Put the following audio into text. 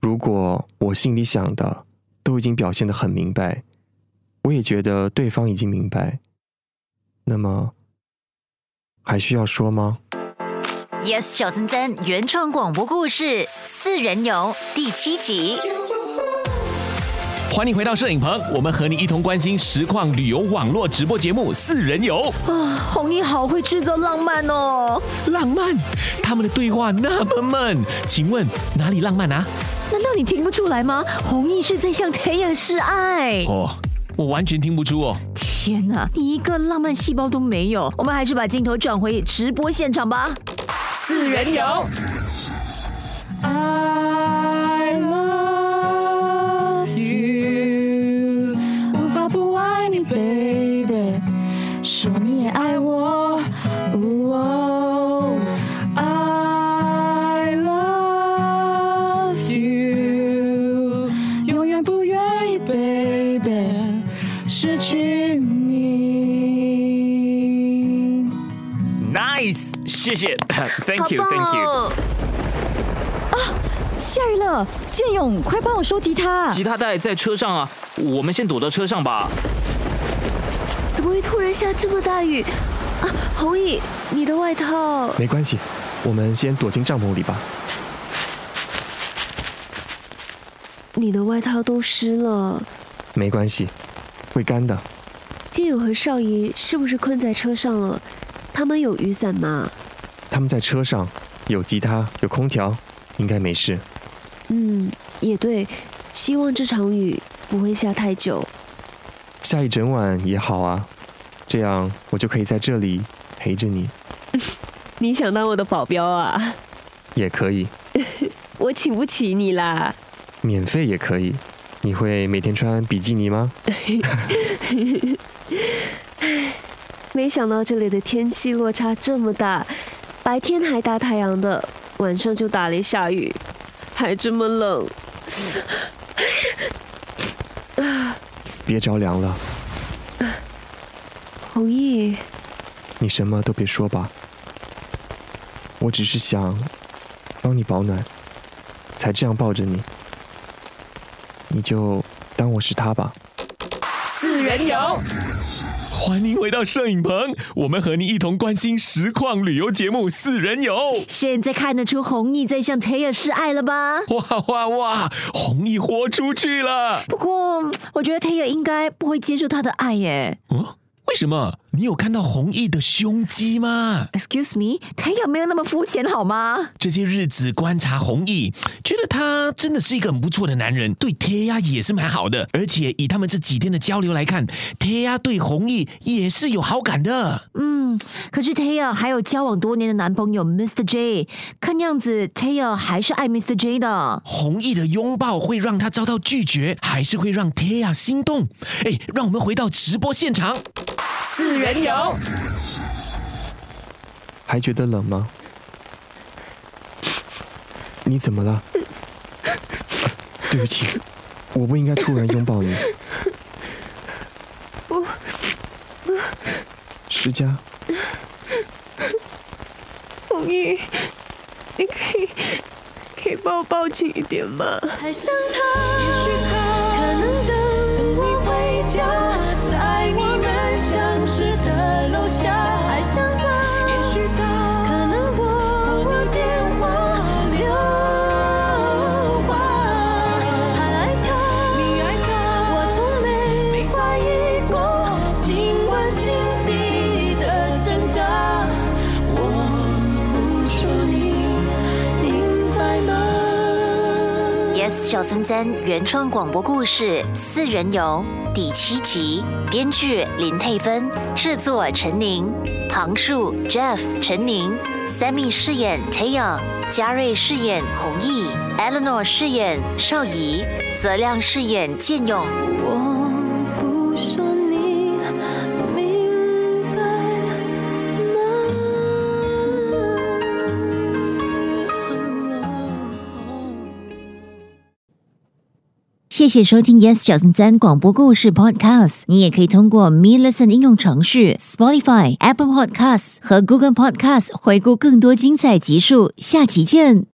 如果我心里想的都已经表现得很明白，我也觉得对方已经明白，那么还需要说吗？Yes 小森森原创广播故事《四人游》第七集。欢迎回到摄影棚，我们和你一同关心实况旅游网络直播节目《四人游》。啊，红衣好会制造浪漫哦！浪漫，他们的对话那么闷，请问哪里浪漫啊？难道你听不出来吗？红毅是在向 Taylor 示爱。哦，我完全听不出哦。天哪，你一个浪漫细胞都没有。我们还是把镜头转回直播现场吧。四人游，I 失去你。nice，谢谢，thank you，thank you。啊！下雨了，建勇，快帮我收吉他。吉他带在车上啊，我们先躲到车上吧。怎么会突然下这么大雨？啊，红毅，你的外套。没关系，我们先躲进帐篷里吧。你的外套都湿了。没关系，会干的。金友和少爷是不是困在车上了？他们有雨伞吗？他们在车上，有吉他，有空调，应该没事。嗯，也对。希望这场雨不会下太久。下一整晚也好啊，这样我就可以在这里陪着你，你想当我的保镖啊？也可以，我请不起你啦。免费也可以。你会每天穿比基尼吗？没想到这里的天气落差这么大，白天还大太阳的，晚上就打雷下雨，还这么冷。别着凉了，弘毅，你什么都别说吧。我只是想帮你保暖，才这样抱着你。你就当我是他吧。四人游，欢迎回到摄影棚，我们和你一同关心实况旅游节目《四人游》。现在看得出弘毅在向 Taylor 示爱了吧？哇哇哇！红毅豁出去了。不过，我觉得 Taylor 应该不会接受他的爱耶。哦，为什么？你有看到弘毅的胸肌吗？Excuse me，Taylor 没有那么肤浅好吗？这些日子观察弘毅，觉得他真的是一个很不错的男人，对贴呀也是蛮好的。而且以他们这几天的交流来看，贴呀对弘毅也是有好感的。嗯，可是 Taylor 还有交往多年的男朋友 Mr. J，看样子 Taylor 还是爱 Mr. J 的。弘毅的拥抱会让他遭到拒绝，还是会让贴呀心动？哎，让我们回到直播现场。四人游，还觉得冷吗？你怎么了？啊对不起，我不应该突然拥抱你。施佳，红衣，你可以可以帮我抱紧一点吗？爱上他，也许他小森森原创广播故事《四人游》第七集，编剧林佩芬，制作陈宁，旁述 Jeff 陈宁，Sammy 饰演 Tayang，嘉瑞饰演弘毅，Eleanor 饰演邵仪，泽亮饰演建勇。谢谢收听 Yes 九三三广播故事 Podcast。你也可以通过 Me Listen 应用程序、Spotify、Apple Podcasts 和 Google Podcasts 回顾更多精彩集数。下期见。